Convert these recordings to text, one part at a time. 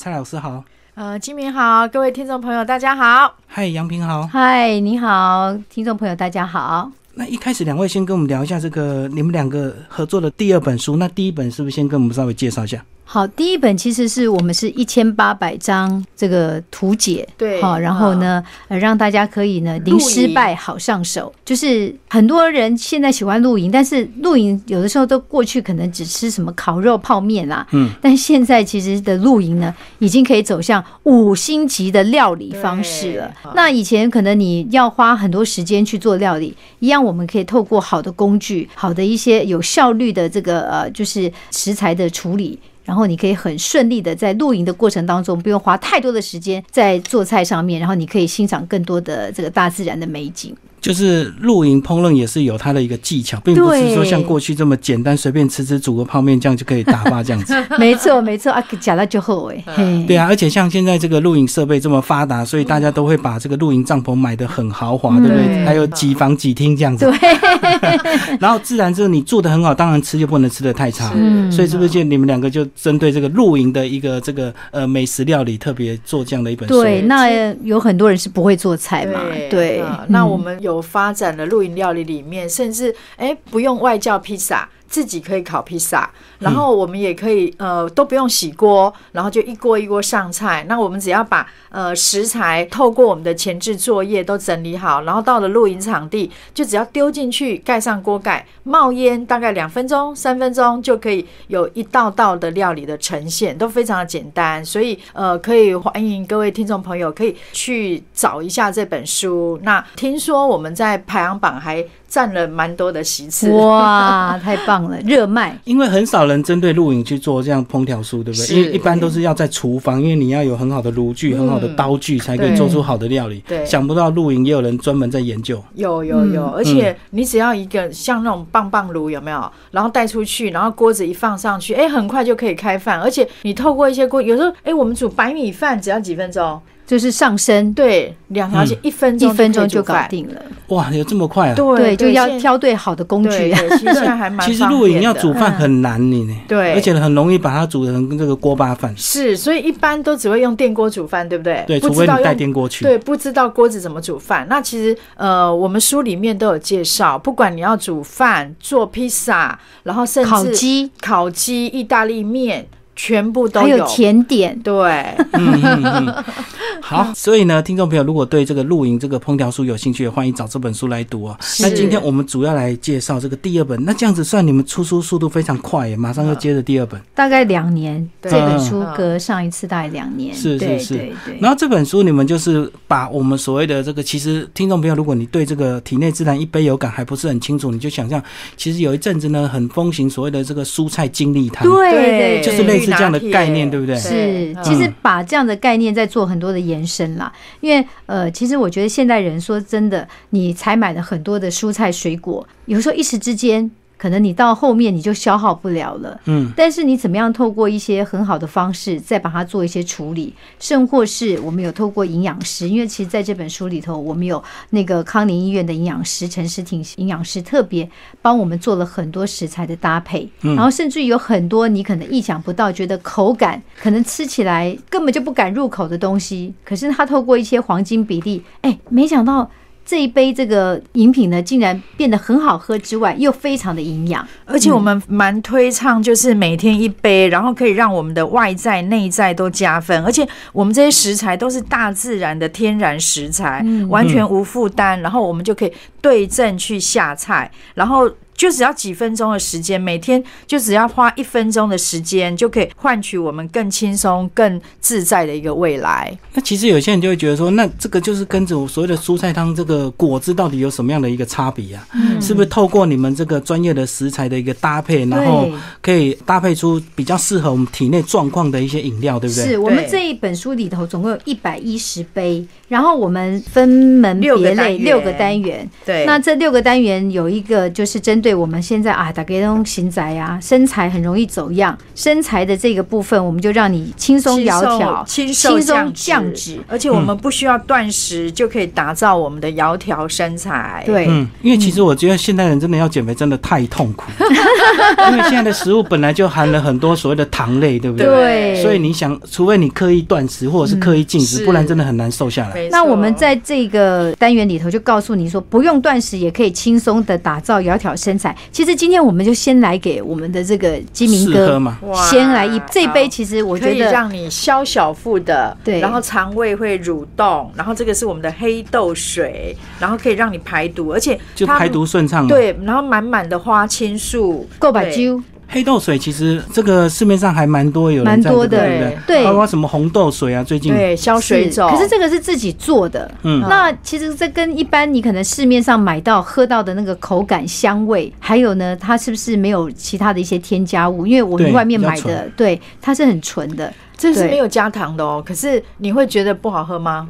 蔡老师好，呃，金明好，各位听众朋友大家好。嗨，杨平好。嗨，你好，听众朋友大家好。那一开始两位先跟我们聊一下这个你们两个合作的第二本书，那第一本是不是先跟我们稍微介绍一下？好，第一本其实是我们是一千八百张这个图解，对好，然后呢，呃，让大家可以呢零失败好上手。就是很多人现在喜欢露营，但是露营有的时候都过去可能只吃什么烤肉泡面啦，嗯，但现在其实的露营呢，已经可以走向五星级的料理方式了。那以前可能你要花很多时间去做料理，一样我们可以透过好的工具、好的一些有效率的这个呃，就是食材的处理。然后你可以很顺利的在露营的过程当中，不用花太多的时间在做菜上面，然后你可以欣赏更多的这个大自然的美景。就是露营烹饪也是有它的一个技巧，并不是说像过去这么简单，随便吃吃煮个泡面这样就可以打发这样子。没错，没错啊，讲到就后哎，嘿对啊，而且像现在这个露营设备这么发达，所以大家都会把这个露营帐篷买的很豪华，对不对？对还有几房几厅这样子。对，然后自然就是你住的很好，当然吃就不能吃的太差。嗯所以是不是就你们两个就针对这个露营的一个这个呃美食料理，特别做这样的一本书？对，那有很多人是不会做菜嘛，对啊，那嗯我们有有发展的露营料理里面，甚至哎不用外教披萨。自己可以烤披萨，然后我们也可以呃都不用洗锅，然后就一锅一锅上菜。那我们只要把呃食材透过我们的前置作业都整理好，然后到了露营场地，就只要丢进去，盖上锅盖，冒烟大概两分钟、三分钟就可以有一道道的料理的呈现，都非常的简单。所以呃，可以欢迎各位听众朋友可以去找一下这本书。那听说我们在排行榜还占了蛮多的席次。哇，太棒了，热卖。因为很少人针对露营去做这样烹调书，对不对？因为一般都是要在厨房，因为你要有很好的炉具、很好的刀具，才可以做出好的料理。对想不到露营也有人专门在研究。有有有，而且你只要一个像那种棒棒炉有没有？然后带出去，然后锅子一放上去，哎，很快就可以开饭。而且你透过一些锅，有时候哎，我们煮白米饭只要几分钟，就是上升对，两条线一分一钟分钟就。搞定了，哇，有这么快啊！对对，就要挑对好的工具。其实还蛮其实方露营要煮饭很难你呢，对而且很容易把它煮成这个锅巴饭。是，所以一般都只会用电锅煮饭，对不对？对，除非你带不知道用电锅去。对，不知道锅子怎么煮饭。那其实呃，我们书里面都有介绍，不管你要煮饭、做披萨，然后甚至烤鸡，烤鸡、意大利面，全部都还有甜点，对，嗯嗯嗯，好，所以呢，听众朋友如果对这个露营这个烹调书有兴趣，欢迎找这本书来读啊。那今天我们主要来介绍这个第二本，那这样子算你们出书速度非常快耶，马上又接着第二本。大概两年，对。这本书嗯隔上一次大概两年，是是是。对对。然后这本书你们就是把我们所谓的这个，其实听众朋友，如果你对这个体内自然一杯有感还不是很清楚，你就想象，其实有一阵子呢很风行所谓的这个蔬菜精力汤，对对，就是类似这样的概念对不对是，嗯其实把这样的概念在做很多的延伸啦。因为呃，其实我觉得现代人说真的，你采买了很多的蔬菜水果，有时候一时之间。可能你到后面你就消耗不了了，嗯，但是你怎么样透过一些很好的方式，再把它做一些处理，甚或是我们有透过营养师，因为其实在这本书里头，我们有那个康宁医院的营养师陈诗婷营养师特别帮我们做了很多食材的搭配，然后甚至于有很多你可能意想不到，觉得口感可能吃起来根本就不敢入口的东西，可是他透过一些黄金比例，哎，没想到。这一杯这个饮品呢，竟然变得很好喝之外，又非常的营养。而且我们蛮推倡，就是每天一杯，然后可以让我们的外在、内在都加分。而且我们这些食材都是大自然的天然食材，完全无负担。然后我们就可以对症去下菜，然后。就只要几分钟的时间，每天就只要花一分钟的时间，就可以换取我们更轻松、更自在的一个未来。那其实有些人就会觉得说，那这个就是跟着我所谓的蔬菜汤这个果汁到底有什么样的一个差别啊？是不是透过你们这个专业的食材的一个搭配，然后可以搭配出比较适合我们体内状况的一些饮料，对不对？是我们这一本书里头总共有一百一十杯，然后我们分门别六个类六个单元。对那这六个单元有一个就是针对对我们现在啊，打给那种型宅啊，身材很容易走样，身材的这个部分，我们就让你轻松窈窕、轻松降降脂。而且我们不需要断食就可以打造我们的窈窕身材。对，嗯，因为其实我觉得现代人真的要减肥真的太痛苦，因为现在的食物本来就含了很多所谓的糖类，对不对？对所以你想，除非你刻意断食或者是刻意禁食，是不然真的很难瘦下来。那我们在这个单元里头就告诉你说，不用断食也可以轻松的打造窈窕身材。其实今天我们就先来给我们的这个基明哥嘛？先来一这一杯，其实我可以觉得让你消小腹的，对然后肠胃会蠕动，然后这个是我们的黑豆水，然后可以让你排毒，而且就排毒顺畅嘛。，对，然后满满的花青素，够把对揪，黑豆水其实这个市面上还蛮多有蛮多的对对？包括什么红豆水啊，最近对消水肿。可是这个是自己做的，嗯那其实这跟一般你可能市面上买到喝到的那个口感、香味，还有呢，它是不是没有其他的一些添加物？因为我们外面买的，对，它是很纯的。这是没有加糖的哦，可是你会觉得不好喝吗？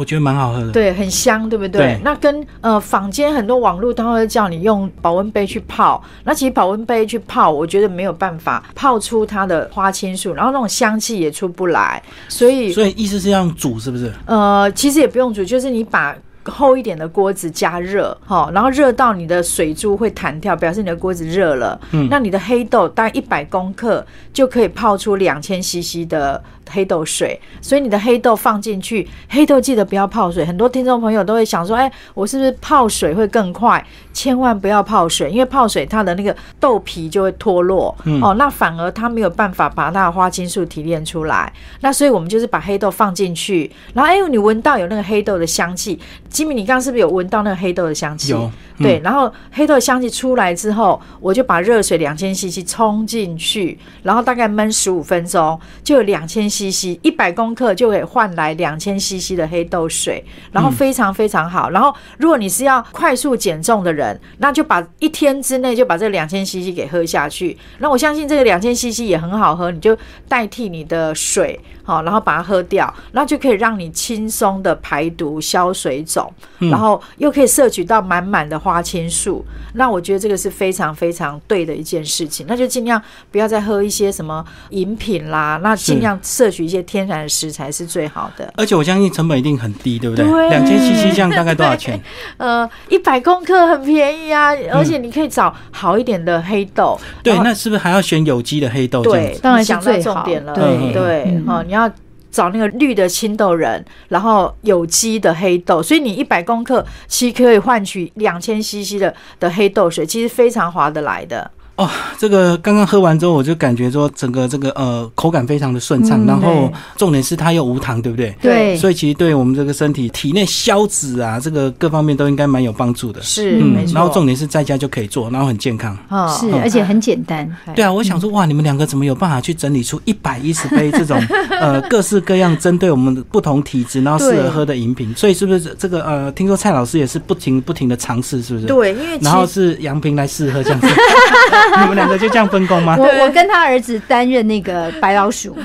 我觉得蛮好喝的。对，很香，对不对？对那跟呃坊间很多网络都会叫你用保温杯去泡，那其实保温杯去泡，我觉得没有办法泡出它的花青素，然后那种香气也出不来，所以所以意思是要煮，是不是？呃，其实也不用煮，就是你把。厚一点的锅子加热，哈，然后热到你的水珠会弹跳，表示你的锅子热了。嗯那你的黑豆大概一百公克就可以泡出两千 CC 的黑豆水，所以你的黑豆放进去，黑豆记得不要泡水。很多听众朋友都会想说，哎，我是不是泡水会更快？千万不要泡水，因为泡水它的那个豆皮就会脱落，嗯哦，那反而它没有办法把它的花青素提炼出来。那所以我们就是把黑豆放进去，然后哎，你闻到有那个黑豆的香气。吉米，你刚刚是不是有闻到那个黑豆的香气？有嗯对，然后黑豆的香气出来之后，我就把热水两千 CC 冲进去，然后大概焖十五分钟，就有两千 CC，一百公克就可以换来两千 CC 的黑豆水，然后非常非常好。然后如果你是要快速减重的人，那就把一天之内就把这两千 CC 给喝下去。那我相信这个两千 CC 也很好喝，你就代替你的水。好，然后把它喝掉，那就可以让你轻松的排毒、消水肿，然后又可以摄取到满满的花青素。那我觉得这个是非常非常对的一件事情。那就尽量不要再喝一些什么饮品啦，那尽量摄取一些天然的食材是最好的。而且我相信成本一定很低，对不对？两千 CC 这样大概多少钱？呃，一百公克很便宜啊，而且你可以找好一点的黑豆。对，那是不是还要选有机的黑豆对？，当然想到最好重点了。对对，嗯哦，你要。找那个绿的青豆仁，然后有机的黑豆，所以你一百公克其实可以换取两千 CC 的的黑豆水，其实非常划得来的。哦，这个刚刚喝完之后，我就感觉说整个这个呃口感非常的顺畅，嗯然后重点是它又无糖，对不对？对，所以其实对我们这个身体体内消脂啊，这个各方面都应该蛮有帮助的。是，嗯没错。然后重点是在家就可以做，然后很健康。哦是，而且很简单。对啊，我想说哇，你们两个怎么有办法去整理出一百一十杯这种呃各式各样针对我们的不同体质，然后适合喝的饮品？所以是不是这个呃，听说蔡老师也是不停不停的尝试，是不是？。对，因为然后是杨平来试喝这样子，你们两个就这样分工吗？我我跟他儿子担任那个白老鼠，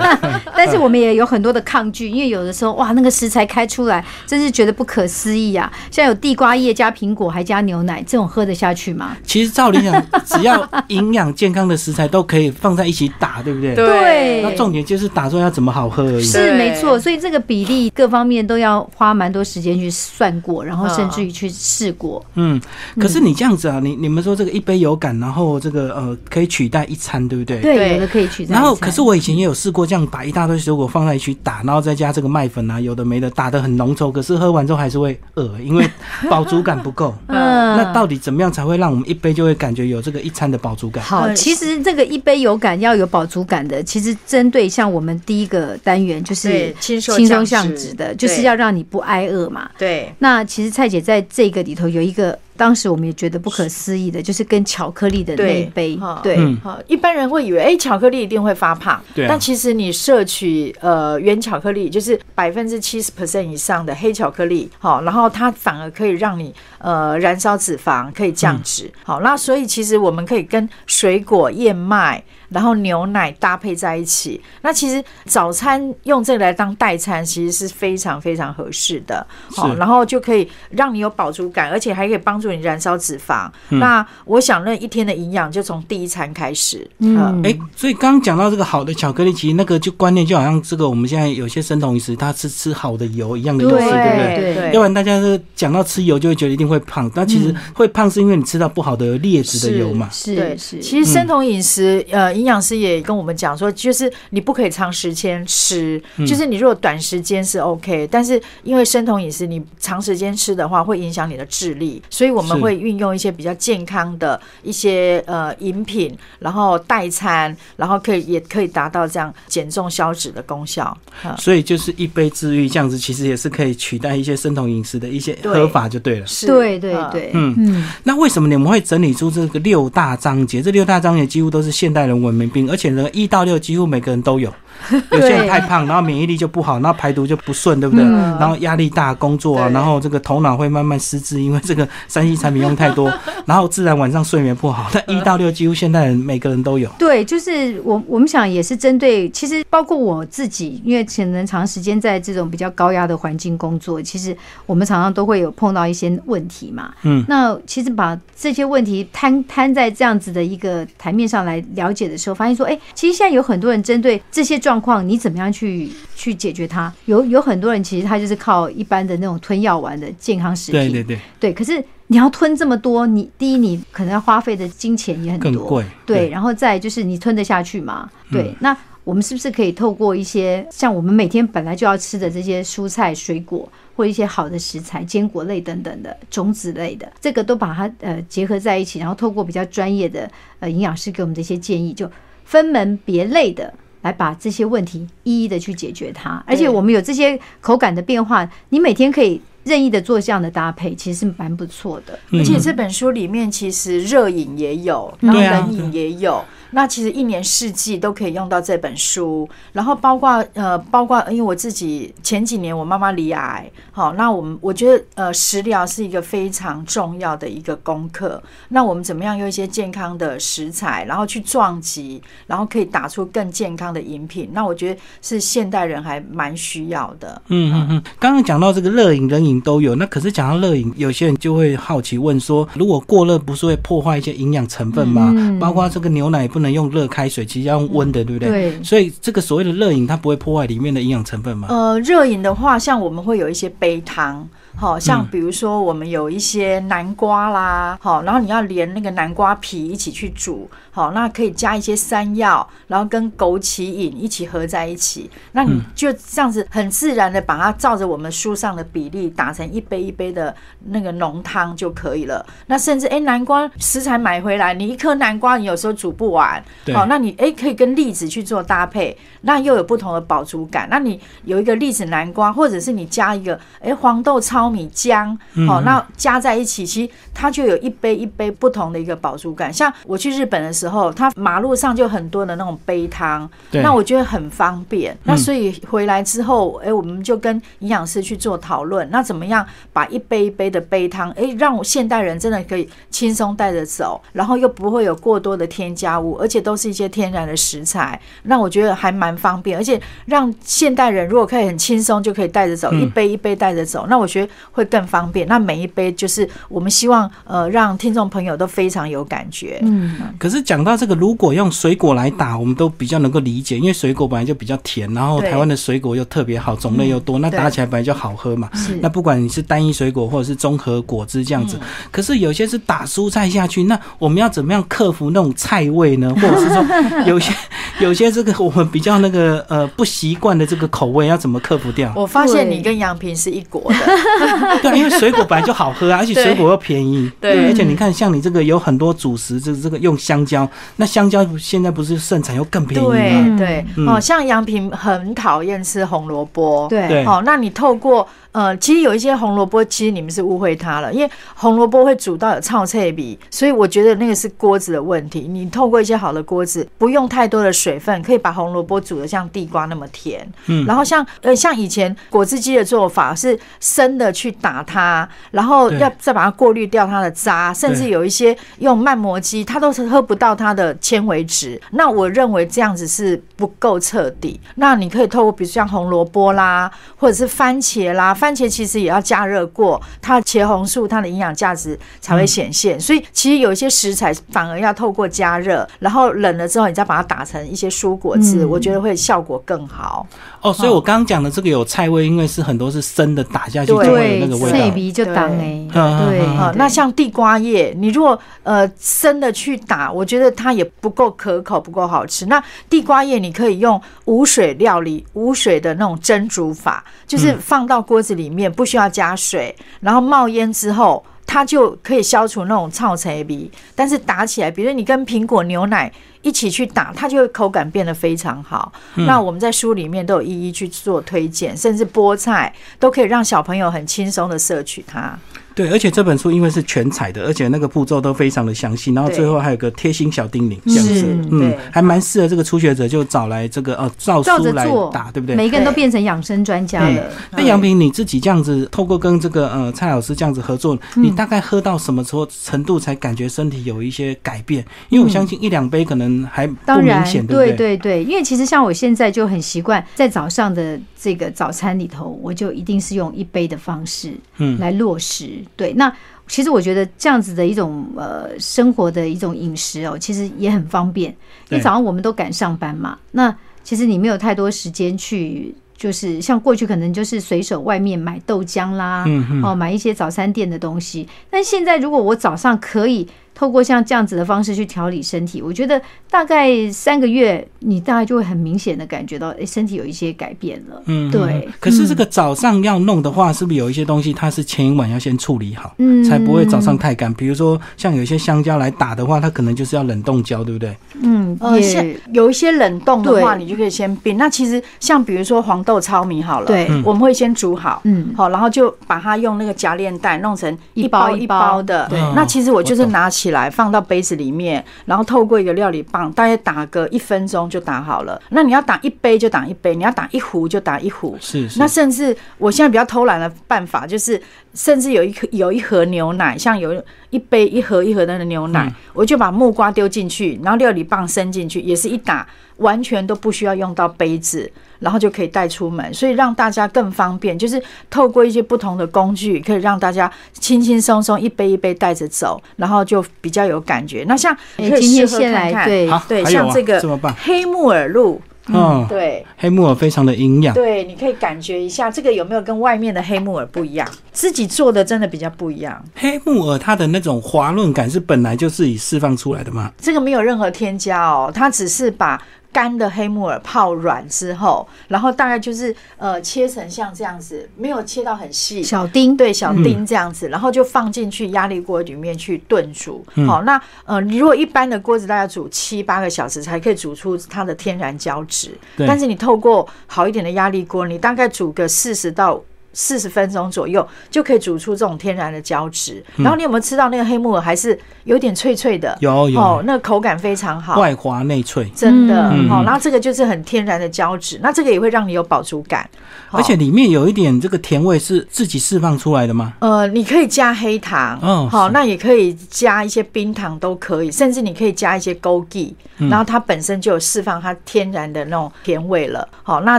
但是我们也有很多的抗拒，因为有的时候哇，那个食材开出来，真是觉得不可思议啊！像有地瓜叶加苹果还加牛奶，这种喝得下去吗？其实照理讲，只要营养健康的食材都可以放在一起打，对不对？对那重点就是打出来要怎么好喝而已。是没错，所以这个比例各方面都要花蛮多时间去算过，然后甚至于去试过。嗯，可是你这样子啊，你你们说这个一杯有感，然后这个呃可以取代一餐，对不对？。对，有的可以取代。然后，可是我以前也有试过这样把一大堆水果放在一起打，然后再加这个麦粉啊，有的没的，打的很浓稠。可是喝完之后还是会饿，因为饱足感不够。嗯，那到底怎么样才会让我们一杯就会感觉有这个一餐的饱足感？好，嗯其实这个一杯有感要有饱足感的，其实针对像我们第一个单元就是对轻松轻松降脂的，就是要让你不挨饿嘛。对那其实蔡姐在这个里头有一个，当时我们也觉得不可思议的，就是跟巧克力的那一杯哈，对，嗯。好，一般人会以为，哎、巧克力一定会发胖，对啊。但其实你摄取呃原巧克力，就是百分之七十 percent 以上的黑巧克力，好，然后它反而可以让你呃燃烧脂肪，可以降脂，好，那所以其实我们可以跟水果、燕麦。然后牛奶搭配在一起。那其实早餐用这个来当代餐，其实是非常非常合适的。是然后就可以让你有饱足感，而且还可以帮助你燃烧脂肪。那我想那一天的营养就从第一餐开始。嗯哎、所以刚刚讲到这个好的巧克力，其实那个就观念就好像这个我们现在有些生酮饮食，它是吃好的油一样的意思，对对不对？对要不然大家是讲到吃油就会觉得一定会胖，但其实会胖是因为你吃到不好的劣质的油嘛。对，是是，其实生酮饮食，呃，营养师也跟我们讲说，就是你不可以长时间吃，就是你如果短时间是 OK，但是因为生酮饮食，你长时间吃的话，会影响你的智力，所以我们会运用一些比较健康的一些呃饮品，然后代餐，然后可以也可以达到这样减重消脂的功效。啊所以就是一杯治愈这样子，其实也是可以取代一些生酮饮食的一些喝法就对了。是。对对呃对，嗯嗯，那为什么你们会整理出这个六大章节？这六大章节几乎都是现代人文明病，而且呢，一到六几乎每个人都有。有些人太胖，然后免疫力就不好，然后排毒就不顺，对不对？嗯然后压力大，工作啊，然后这个头脑会慢慢失智，因为这个三 C 产品用太多，然后自然晚上睡眠不好。那一到六几乎现代人每个人都有。对，就是我我们想也是针对，其实包括我自己，因为可能长时间在这种比较高压的环境工作，其实我们常常都会有碰到一些问题嘛。嗯，那其实把这些问题摊摊在这样子的一个台面上来了解的时候，发现说，哎，其实现在有很多人针对这些状况，你怎么样去去解决它？有有很多人其实他就是靠一般的那种吞药丸的健康食品，对对对，对，可是你要吞这么多，你第一你可能要花费的金钱也很多，更贵。对，然后再就是你吞得下去吗？对，嗯那我们是不是可以透过一些像我们每天本来就要吃的这些蔬菜、水果，或一些好的食材、坚果类等等的种子类的，这个都把它呃结合在一起，然后透过比较专业的呃营养师给我们的一些建议，就分门别类的。来把这些问题一一的去解决它，而且我们有这些口感的变化，你每天可以任意的做这样的搭配，其实是蛮不错的。嗯而且这本书里面其实热饮也有，然后冷饮也有。那其实一年四季都可以用到这本书，然后包括呃，包括因为我自己前几年我妈妈罹癌，好，那我们我觉得呃食疗是一个非常重要的一个功课。那我们怎么样用一些健康的食材，然后去撞击，然后可以打出更健康的饮品？那我觉得是现代人还蛮需要的。嗯嗯嗯，刚刚讲到这个热饮、冷饮都有，那可是讲到热饮，有些人就会好奇问说，如果过热不是会破坏一些营养成分吗？嗯包括这个牛奶也不能用热开水，其实要用温的，对不对？对所以这个所谓的热饮，它不会破坏里面的营养成分吗？呃，热饮的话，像我们会有一些杯汤，好、像嗯比如说我们有一些南瓜啦，好、然后你要连那个南瓜皮一起去煮，好、那可以加一些山药，然后跟枸杞饮一起合在一起，那你就这样子很自然的把它照着我们书上的比例打成一杯一杯的那个浓汤就可以了。那甚至哎，南瓜食材买回来，你一颗南瓜你有时候煮不完，对好、那你哎可以跟栗子去做搭配，那又有不同的饱足感。那你有一个栗子南瓜，或者是你加一个哎黄豆糙米姜，嗯好、那加在一起，其实它就有一杯一杯不同的一个饱足感。像我去日本的时候，它马路上就很多的那种杯汤，那我觉得很方便。那所以回来之后，哎，我们就跟营养师去做讨论，那怎么样把一杯一杯的杯汤，哎，让我现代人真的可以轻松带着走，然后又不会有过多的添加物，而且都是一些天然的食材，那我觉得还蛮方便，而且让现代人如果可以很轻松就可以带着走，嗯。一杯一杯带着走，那我觉得会更方便。那每一杯就是我们希望呃让听众朋友都非常有感觉。嗯，可是讲到这个，如果用水果来打，我们都比较能够理解，因为水果本来就比较甜，然后台湾的水果又特别好，种类又多，那打起来本来就好喝嘛。那不管你是单一水果或者是综合果汁这样子，可是有些是打蔬菜下去，那我们要怎么样克服那种菜味呢？或者是说有些有些这个我们比较那个呃不习惯的这个口味，要怎么克服掉？我发现你跟杨平是一国的，对啊，因为水果本来就好喝啊，而且水果又便宜。对而且你看，像你这个有很多主食，这这个用香蕉，那香蕉现在不是盛产又更便宜对吗？对嗯哦，像杨平很讨厌吃红萝卜，对对哦，那你透过呃，其实有一些红萝卜，其实你们是误会它了，因为红萝卜会煮到有臭脆比，所以我觉得那个是锅子的问题。你透过一些好的锅子，不用太多的水分，可以把红萝卜煮的像地瓜那么甜。嗯然后像呃像以前果汁机的做法是生的去打它，然后要再把它过滤掉它的渣，甚至有一些用慢磨机，它都是喝不到它的纤维质。那我认为这样子是不够彻底。那你可以透过比如像红萝卜啦，或者是番茄啦，番茄其实也要加热过，它茄红素它的营养价值才会显现。所以其实有一些食材反而要透过加热，然后冷了之后，你再把它打成一些蔬果汁，嗯我觉得会效果更好。哦，所以我刚刚讲的这个有菜味，因为是很多是生的，打下去就对会有那个味道。菜鼻就当哎，对那像地瓜叶，你如果呃生的去打，我觉得它也不够可口，不够好吃。那地瓜叶你可以用无水料理、无水的那种蒸煮法，就是放到锅子里面，不需要加水，然后冒烟之后。它就可以消除那种臭菜鼻，但是打起来，比如你跟苹果牛奶一起去打，它就会口感变得非常好。那我们在书里面都有一一去做推荐，甚至菠菜都可以让小朋友很轻松的摄取它。对，而且这本书因为是全彩的，而且那个步骤都非常的详细，然后最后还有个贴心小叮咛，这样子，嗯，还蛮适合这个初学者就找来这个呃照照书来打，对不对？每个人都变成养生专家了。那杨平你自己这样子，透过跟这个呃蔡老师这样子合作，嗯你大概喝到什么时候程度才感觉身体有一些改变？因为我相信一两杯可能还不当然明显，，对对对？因为其实像我现在就很习惯，在早上的这个早餐里头，我就一定是用一杯的方式嗯来落实。对，那其实我觉得这样子的一种呃生活的一种饮食哦，其实也很方便。因为早上我们都赶上班嘛，那其实你没有太多时间去。就是像过去可能就是随手外面买豆浆啦，哦，买一些早餐店的东西。但现在如果我早上可以透过像这样子的方式去调理身体，我觉得大概三个月，你大概就会很明显的感觉到，哎，身体有一些改变了。嗯，对嗯。可是这个早上要弄的话，是不是有一些东西它是前一晚要先处理好，嗯才不会早上太干？比如说像有一些香蕉来打的话，它可能就是要冷冻胶，对不对？嗯，呃，像有一些冷冻的话，你就可以先冰。那其实像比如说黄豆糙米好了，对我们会先煮好，嗯好，然后就把它用那个夹链袋弄成一一包包一包的对。那其实我就是拿起来放到杯子里面，然后透过一个料理棒，大概打个一分钟就打好了。那你要打一杯就打一杯，你要打一壶就打一壶。是是。那甚至我现在比较偷懒的办法，就是甚至有一颗有一盒牛奶，像有一杯一盒一盒的牛奶，嗯我就把木瓜丢进去，然后料理棒伸进去，也是一打，完全都不需要用到杯子，然后就可以带出门，所以让大家更方便，就是透过一些不同的工具，可以让大家轻轻松松一杯一杯带着走，然后就比较有感觉。那像哎可以今天先试喝看对，像这个黑木耳露，嗯，对。黑木耳非常的营养。对，你可以感觉一下这个有没有跟外面的黑木耳不一样？自己做的真的比较不一样，黑木耳它的那种滑润感是本来就自己释放出来的吗？这个没有任何添加哦，它只是把。干的黑木耳泡软之后，然后大概就是呃切成像这样子，没有切到很细，小丁，对小丁这样子，然后就放进去压力锅里面去炖煮。嗯好，那呃，如果一般的锅子大概煮七八个小时才可以煮出它的天然胶质，但是你透过好一点的压力锅，你大概煮个四十到。四十分钟左右就可以煮出这种天然的胶质，然后你有没有吃到那个黑木耳还是有点脆脆的？有有。哦，那个口感非常好。外滑内脆，真的，嗯。好、然后这个就是很天然的胶质，那这个也会让你有饱足感，而且里面有一点这个甜味是自己释放出来的吗？呃，你可以加黑糖，嗯好，哦那也可以加一些冰糖都可以，甚至你可以加一些枸杞，嗯。然后它本身就有释放它天然的那种甜味了，好，那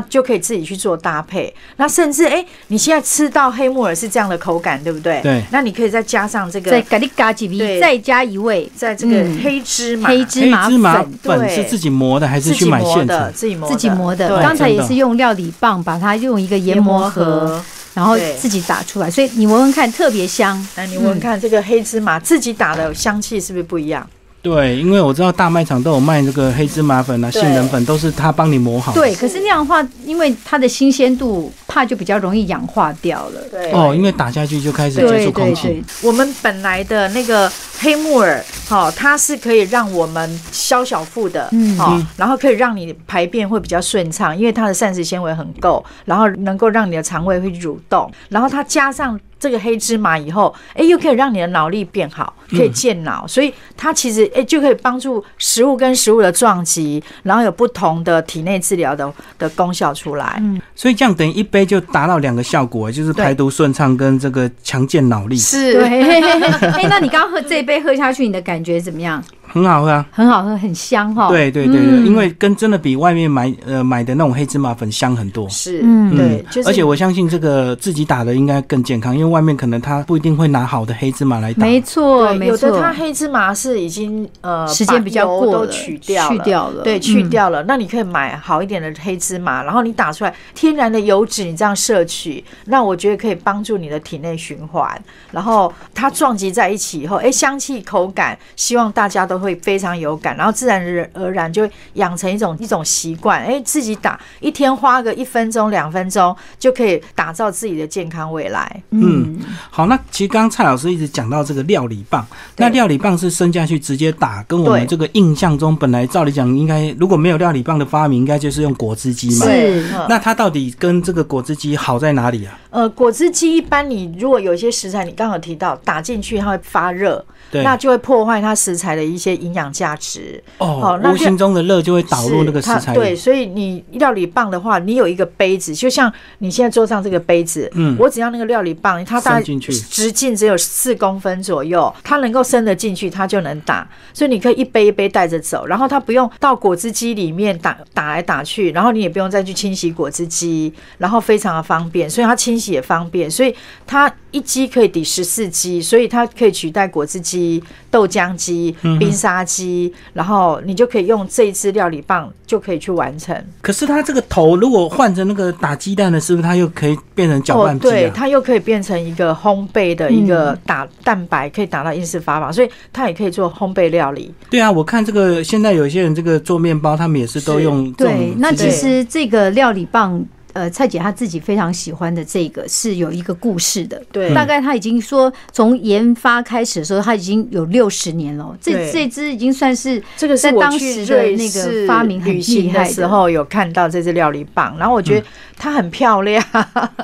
就可以自己去做搭配。那甚至哎、你现在吃到黑木耳是这样的口感，对不对？对。那你可以再加上这个，再咖喱咖几对。味，再加一味。在这个嗯。黑芝麻，黑芝麻黑芝麻粉。对。是自己磨的还是自己去买现磨的，成？自己磨自己磨的，对。刚才也是用料理棒把它用一个研磨盒，然后自己打出来，所以你闻闻看，特别香。那，你闻闻看这个黑芝麻自己打的香气是不是不一样？对，因为我知道大卖场都有卖这个黑芝麻粉啊、杏仁粉，都是他帮你磨好的。对，可是那样的话，因为它的新鲜度怕就比较容易氧化掉了。对哦，因为打下去就开始接对触空气我们本来的那个黑木耳，哦、它是可以让我们消小腹的，嗯好、然后可以让你排便会比较顺畅，因为它的膳食纤维很够，然后能够让你的肠胃会蠕动，然后它加上。这个黑芝麻以后，哎，又可以让你的脑力变好，可以健脑，所以它其实哎就可以帮助食物跟食物的撞击，然后有不同的体内治疗的的功效出来。嗯所以这样等于一杯杯就达到两个效果，就是排毒顺畅跟这个强健脑力，是，对，哎，那你刚刚喝这一杯喝下去，你的感觉怎么样？很好喝啊。很好喝，很香哈。对对对对，嗯因为跟真的比外面买呃买的那种黑芝麻粉香很多。是，嗯对，就是而且我相信这个自己打的应该更健康，因为外面可能他不一定会拿好的黑芝麻来打。没错，没错有的。它黑芝麻是已经呃时间比较过了取掉去掉了对，去嗯掉了。那你可以买好一点的黑芝麻，然后你打出来天然的油脂，你这样摄取，那我觉得可以帮助你的体内循环。然后它撞击在一起以后，哎，香气、口感，希望大家都会非常有感，然后自然而然就会养成一种一种习惯，哎，自己打一天花个一分钟、两分钟，就可以打造自己的健康未来。嗯，好，那其实刚刚蔡老师一直讲到这个料理棒，那料理棒是伸下去直接打，跟我们对这个印象中本来照理讲应该如果没有料理棒的发明，应该就是用果汁机嘛。是嗯那它到底跟这个果汁机好在哪里啊？呃，果汁机一般你如果有一些食材，你刚刚有提到打进去它会发热，对，那就会破坏它食材的一些营养价值。哦好，那无形中的热就会导入那个对，食材对。所以你料理棒的话，你有一个杯子，就像你现在桌上这个杯子，嗯我只要那个料理棒，它大概直径只有四公分左右，它能够伸得进去，它就能打。所以你可以一杯一杯带着走，然后它不用到果汁机里面打打来打去，然后你也不用再去清洗果汁机，然后非常的方便，所以它清洗也方便，所以它一机可以抵十四机，所以它可以取代果汁机、豆浆机、嗯冰沙机，然后你就可以用这一支料理棒就可以去完成。可是它这个头如果换成那个打鸡蛋的，是不是它又可以变成搅拌机哦对，啊？它又可以变成一个烘焙的一个打蛋白，可以打到英式法法，所以它也可以做烘焙料理。对啊，我看这个现在有些人这个做面包，他们也是都用对，那其实这个料理棒。呃，蔡姐她自己非常喜欢的这个是有一个故事的，对大概她已经说从研发开始的时候，她已经有六十年了。这对这支已经算是这个是在当我去时的那个发明很厉旅行害的时候有看到这支料理棒，然后我觉得它很漂亮，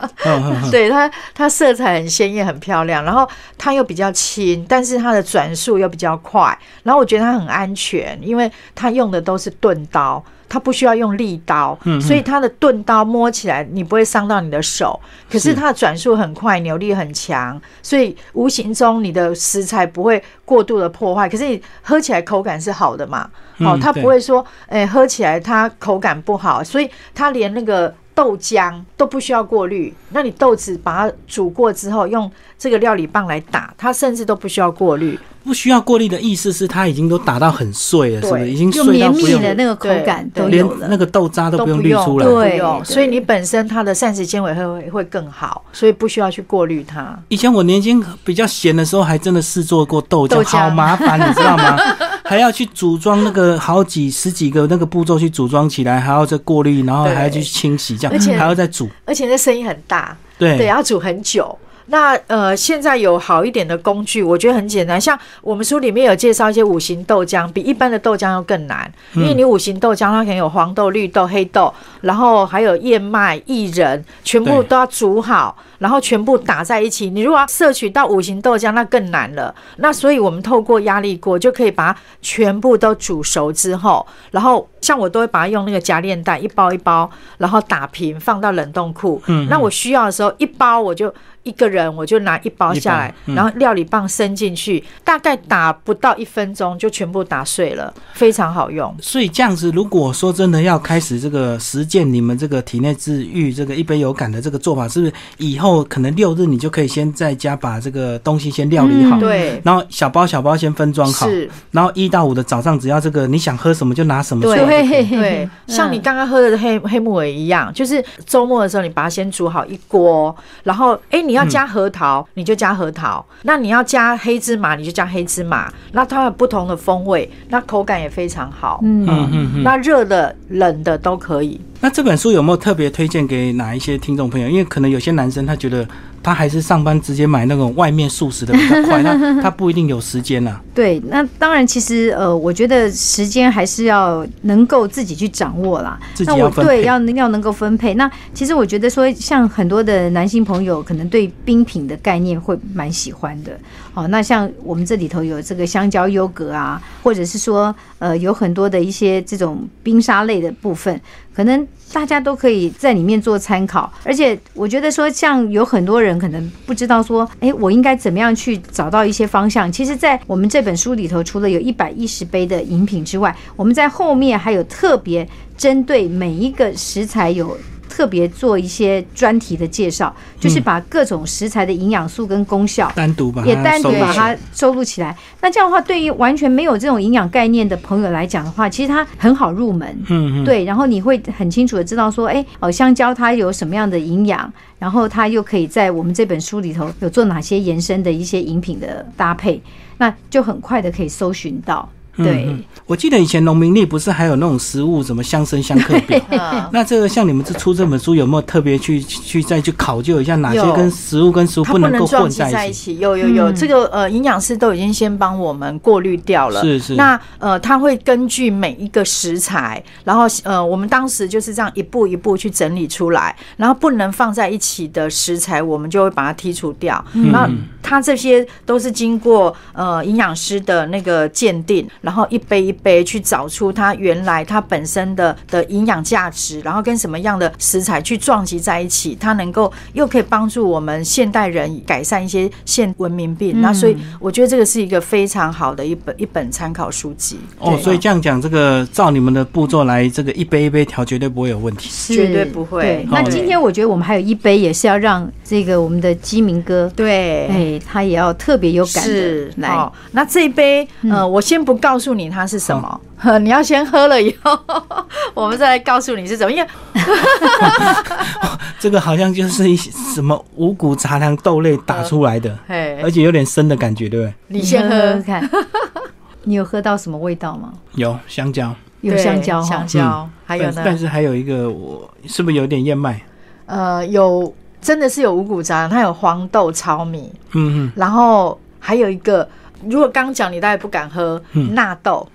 对它它色彩很鲜艳，很漂亮，然后它又比较轻，但是它的转速又比较快，然后我觉得它很安全，因为它用的都是钝刀。它不需要用利刀，嗯所以它的钝刀摸起来你不会伤到你的手，可是是它的转速很快，扭力很强，所以无形中你的食材不会过度的破坏，可是你喝起来口感是好的嘛？哦嗯，它不会说，哎、喝起来它口感不好，所以它连那个豆浆都不需要过滤。那你豆子把它煮过之后，用这个料理棒来打，它甚至都不需要过滤。不需要过滤的意思是它已经都打到很碎了，是不是？已经用绵密碎到不用的那个口感都有了。那个豆渣都不用滤出来。对所以你本身它的膳食纤维会会更好，所以不需要去过滤它。以前我年轻比较闲的时候，还真的试做过豆浆好麻烦，你知道吗？还要去组装那个好几十几个那个步骤去组装起来，还要再过滤，然后对还要去清洗，这样而且还要再煮。而且那声音很大，对对，要煮很久。那呃，现在有好一点的工具，我觉得很简单。像我们书里面有介绍一些五行豆浆，比一般的豆浆要更难，因为你五行豆浆它可能有黄豆、绿豆、黑豆，然后还有燕麦、薏仁，全部都要煮好，然后全部打在一起。你如果要摄取到五行豆浆，那更难了。那所以我们透过压力锅就可以把它全部都煮熟之后，然后像我都会把它用那个夹链袋一包一包，然后打平放到冷冻库。嗯那我需要的时候，一包我就一个人我就拿一包下来，嗯然后料理棒伸进去，大概打不到一分钟就全部打碎了，非常好用。所以这样子，如果说真的要开始这个实践你们这个体内治愈这个一杯有感的这个做法，是不是以后可能六日你就可以先在家把这个东西先料理好，嗯对，然后小包小包先分装好，是，然后一到五的早上只要这个你想喝什么就拿什么出对。对，像你刚刚喝的黑黑木耳一样，就是周末的时候你把它先煮好一锅，然后哎、你要加核桃、你就加核桃，那你要加黑芝麻你就加黑芝麻，那它有不同的风味，那口感也非常好。嗯。嗯嗯嗯。那热的、冷的都可以。那这本书有没有特别推荐给哪一些听众朋友？因为可能有些男生他觉得他还是上班直接买那种外面速食的比较快，他他不一定有时间啊。对，那当然，其实呃，我觉得时间还是要能够自己去掌握啦。自己那我要分配对要要能够分配。那其实我觉得说，像很多的男性朋友可能对冰品的概念会蛮喜欢的。好，那像我们这里头有这个香蕉优格啊，或者是说呃有很多的一些这种冰沙类的部分。可能大家都可以在里面做参考。而且我觉得说，像有很多人可能不知道说，哎，我应该怎么样去找到一些方向。其实，在我们这本书里头，除了有一百一十杯的饮品之外，我们在后面还有特别针对每一个食材有。特别做一些专题的介绍，就是把各种食材的营养素跟功效单独把也单独把它它收录起来。那这样的话，对于完全没有这种营养概念的朋友来讲的话，其实它很好入门。嗯嗯，对，然后你会很清楚的知道说，哎，哦，香蕉它有什么样的营养，然后它又可以在我们这本书里头有做哪些延伸的一些饮品的搭配，那就很快的可以搜寻到。对，嗯我记得以前农民历不是还有那种食物什么相生相克表？嗯 那这个像你们这出这本书有没有特别去去再去考究一下哪些跟食物跟食物不能够混在一起？在一起。有有有，嗯这个呃，营养师都已经先帮我们过滤掉了。是是那呃，他会根据每一个食材，然后呃，我们当时就是这样一步一步去整理出来，然后不能放在一起的食材，我们就会把它剔除掉。嗯那它这些都是经过呃营养师的那个鉴定，然后一杯一杯去找出它原来它本身的的营养价值，然后跟什么样的食材去撞击在一起，它能够又可以帮助我们现代人改善一些现文明病。那所以我觉得这个是一个非常好的一本一本参考书籍。哦，所以这样讲，这个照你们的步骤来，这个一杯一杯调绝对不会有问题。是绝对不会，那哦今天我觉得我们还有一杯，也是要让这个我们的鸡鸣哥，对。哎，他也要特别有感是的来。哦，那这一杯，呃，我先不告诉你它是什么，你要先喝了以后，我们再来告诉你是怎么。因为 这个好像就是一些什么五谷杂粮豆类打出来的，嘿而且有点生的感觉，对不对？你先喝，喝看，你有喝到什么味道吗？有香蕉，有香蕉香，蕉，还有呢但，是还有一个，我是不是有点燕麦？呃，有真的是有五谷杂粮，它有黄豆、糙米，嗯嗯，然后还有一个，如果刚讲你大概不敢喝嗯。纳豆。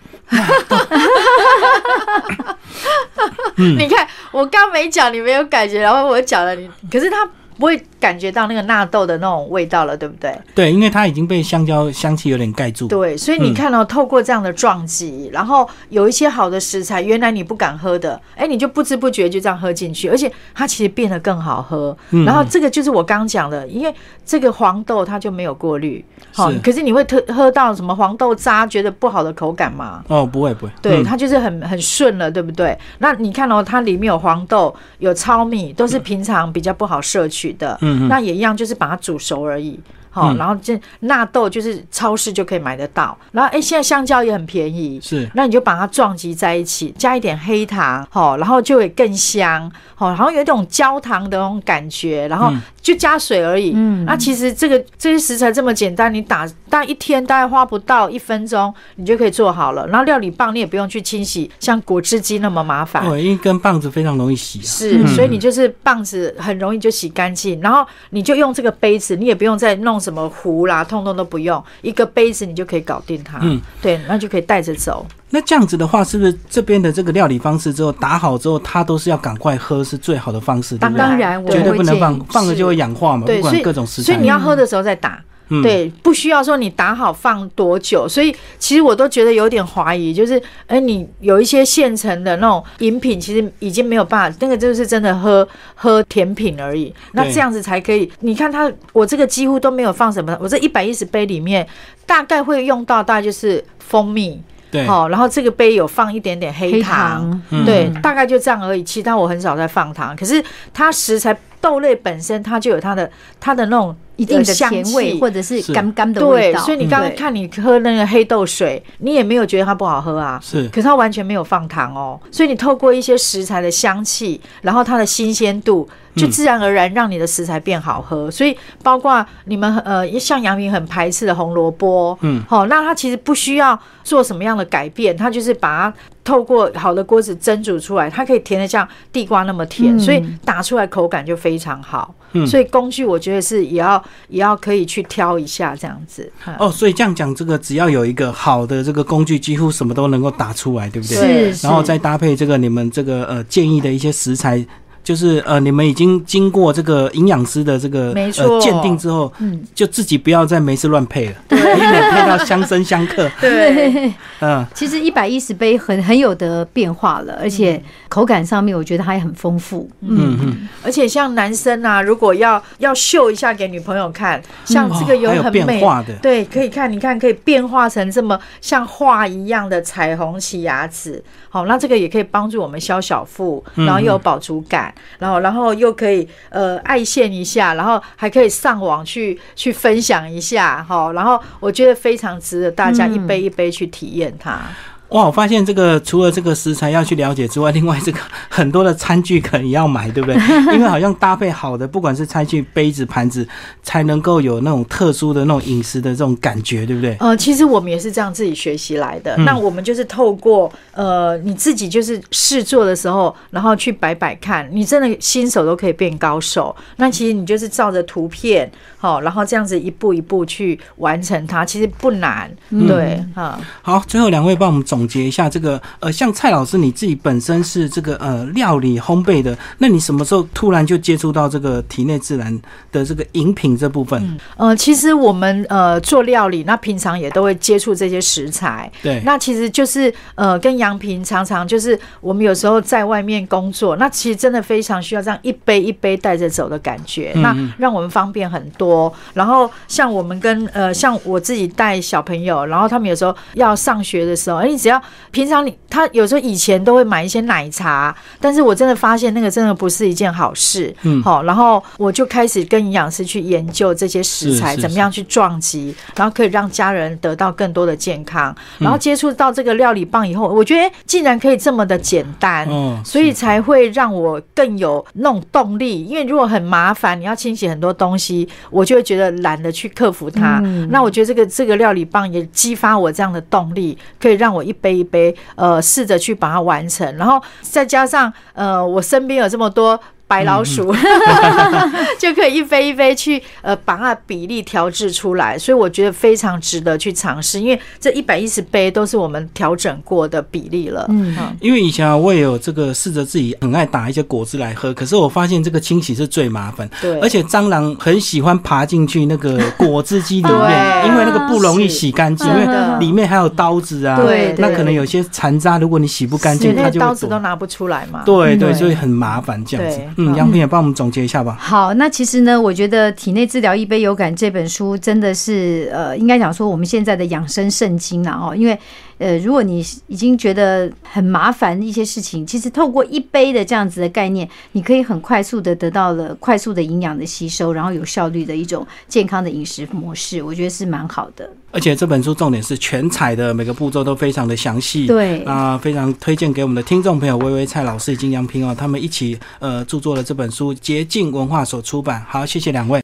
嗯。你看我刚没讲，你没有感觉，然后我讲了你，可是它不会感觉到那个纳豆的那种味道了，对不对？对，因为它已经被香蕉香气有点盖住。对，所以你看到、透过这样的撞击，然后有一些好的食材，原来你不敢喝的，哎，你就不知不觉就这样喝进去，而且它其实变得更好喝。嗯然后这个就是我刚讲的，因为这个黄豆它就没有过滤，好是，可是你会特喝到什么黄豆渣，觉得不好的口感吗？哦，不会不会，对，嗯它就是很很顺了，对不对？那你看哦，它里面有黄豆、有糙米，都是平常比较不好摄取的。那也一样，就是把它煮熟而已。好，嗯然后这纳豆就是超市就可以买得到。然后哎，现在香蕉也很便宜，是那你就把它撞击在一起，加一点黑糖，好，然后就会更香，好，好像有一种焦糖的那种感觉，然后嗯就加水而已。嗯那其实这个这些食材这么简单，你打大一天大概花不到一分钟，你就可以做好了。然后料理棒你也不用去清洗，像果汁机那么麻烦。哦，一根棒子非常容易洗啊。是，所以你就是棒子很容易就洗干净，然后你就用这个杯子，你也不用再弄什么壶啦，通通都不用，一个杯子你就可以搞定它。嗯，对，那就可以带着走。那这样子的话，是不是这边的这个料理方式之后打好之后，它都是要赶快喝是最好的方式？当然我绝对不能放放了就会氧化嘛，对，不管各种食材。所以你要喝的时候再打。嗯，对，不需要说你打好放多久，所以其实我都觉得有点怀疑，就是哎，你有一些现成的那种饮品，其实已经没有办法，那个就是真的喝喝甜品而已。那对这样子才可以。你看它，我这个几乎都没有放什么，我这一百一十杯里面大概会用到大概就是蜂蜜，对，哦，然后这个杯有放一点点黑黑糖，对，大概就这样而已。其他我很少在放糖，可是它食材豆类本身它就有它的它的那种一定的香甜味气。或者是是。干干的味对，道。所以你刚刚看你喝那个黑豆水，你也没有觉得它不好喝啊。是。可是它完全没有放糖哦，所以你透过一些食材的香气，然后它的新鲜度，就嗯自然而然让你的食材变好喝。所以包括你们呃，像杨明很排斥的红萝卜，嗯，好、那它其实不需要做什么样的改变，它就是把它透过好的锅子蒸煮出来，它可以甜的像地瓜那么甜，嗯。所以打出来口感就非常好。嗯。所以工具我觉得是也要也要可以去挑一下这样子。嗯哦，所以这样讲，这个只要有一个好的这个工具，几乎什么都能够打出来，对不对？对是，然后再搭配这个你们这个呃建议的一些食材，就是呃，你们已经经过这个营养师的这个没错。呃鉴定之后，嗯，就自己不要再没事乱配了，以免配到相生相克。对，嗯，其实一百一十杯很很有的变化了，而且口感上面我觉得还很丰富。嗯嗯，而且像男生啊，如果要要秀一下给女朋友看，像这个有很美，变化的。对，可以看，你看可以变化成这么像画一样的彩虹洗牙齿，好，那这个也可以帮助我们消小腹，嗯。然后又有饱足感，然后然后又可以呃爱现一下，然后还可以上网去去分享一下，哈，然后我觉得非常值得大家一杯一杯去体验它。哇，我发现这个除了这个食材要去了解之外，另外这个 很多的餐具可能也要买，对不对？因为好像搭配好的，不管是餐具、杯子、盘子，才能够有那种特殊的那种饮食的这种感觉，对不对？呃，其实我们也是这样自己学习来的。嗯那我们就是透过呃你自己就是试做的时候，然后去摆摆看，你真的新手都可以变高手。那其实你就是照着图片，好，然后这样子一步一步去完成它，其实不难。对，啊、好，最后两位帮我们总结一下这个呃，像蔡老师你自己本身是这个呃料理烘焙的，那你什么时候突然就接触到这个体内自然的这个饮品这部分？呃，其实我们呃做料理，那平常也都会接触这些食材。对，那其实就是呃，跟杨平常常就是我们有时候在外面工作，那其实真的非常需要这样一杯一杯带着走的感觉，嗯那让我们方便很多。然后像我们跟呃，像我自己带小朋友，然后他们有时候要上学的时候，哎，你只要平常你他有时候以前都会买一些奶茶，但是我真的发现那个真的不是一件好事。嗯好，然后我就开始跟营养师去研究这些食材怎么样去撞击，然后可以让家人得到更多的健康。嗯然后接触到这个料理棒以后，我觉得竟然可以这么的简单，嗯所以才会让我更有那种动力。因为如果很麻烦，你要清洗很多东西，我就会觉得懒得去克服它。嗯那我觉得这个这个料理棒也激发我这样的动力，可以让我一杯一杯呃试着去把它完成，然后再加上呃我身边有这么多。白老鼠、就可以一杯一杯去呃把它的比例调制出来，所以我觉得非常值得去尝试，因为这一百一十杯都是我们调整过的比例了。嗯。因为以前啊，我也有这个试着自己很爱打一些果汁来喝，可是我发现这个清洗是最麻烦，对，而且蟑螂很喜欢爬进去那个 果汁机里面，对因为那个不容易洗干净，因为里面还有刀子啊，对那可能有些残渣，如果你洗不干净，那个它就。刀子都拿不出来嘛。对对，所以很麻烦这样子。对。嗯，嗯杨平也帮我们总结一下吧。好，那其实呢，我觉得《体内治疗一杯有感》这本书真的是呃，应该讲说我们现在的养生圣经了哦，因为呃，如果你已经觉得很麻烦一些事情，其实透过一杯的这样子的概念，你可以很快速的得到了快速的营养的吸收，然后有效率的一种健康的饮食模式，我觉得是蛮好的。而且这本书重点是全彩的，每个步骤都非常的详细。对那非常推荐给我们的听众朋友，微微蔡老师以及杨平哦，他们一起呃著作了这本书，捷径文化所出版。好，谢谢两位。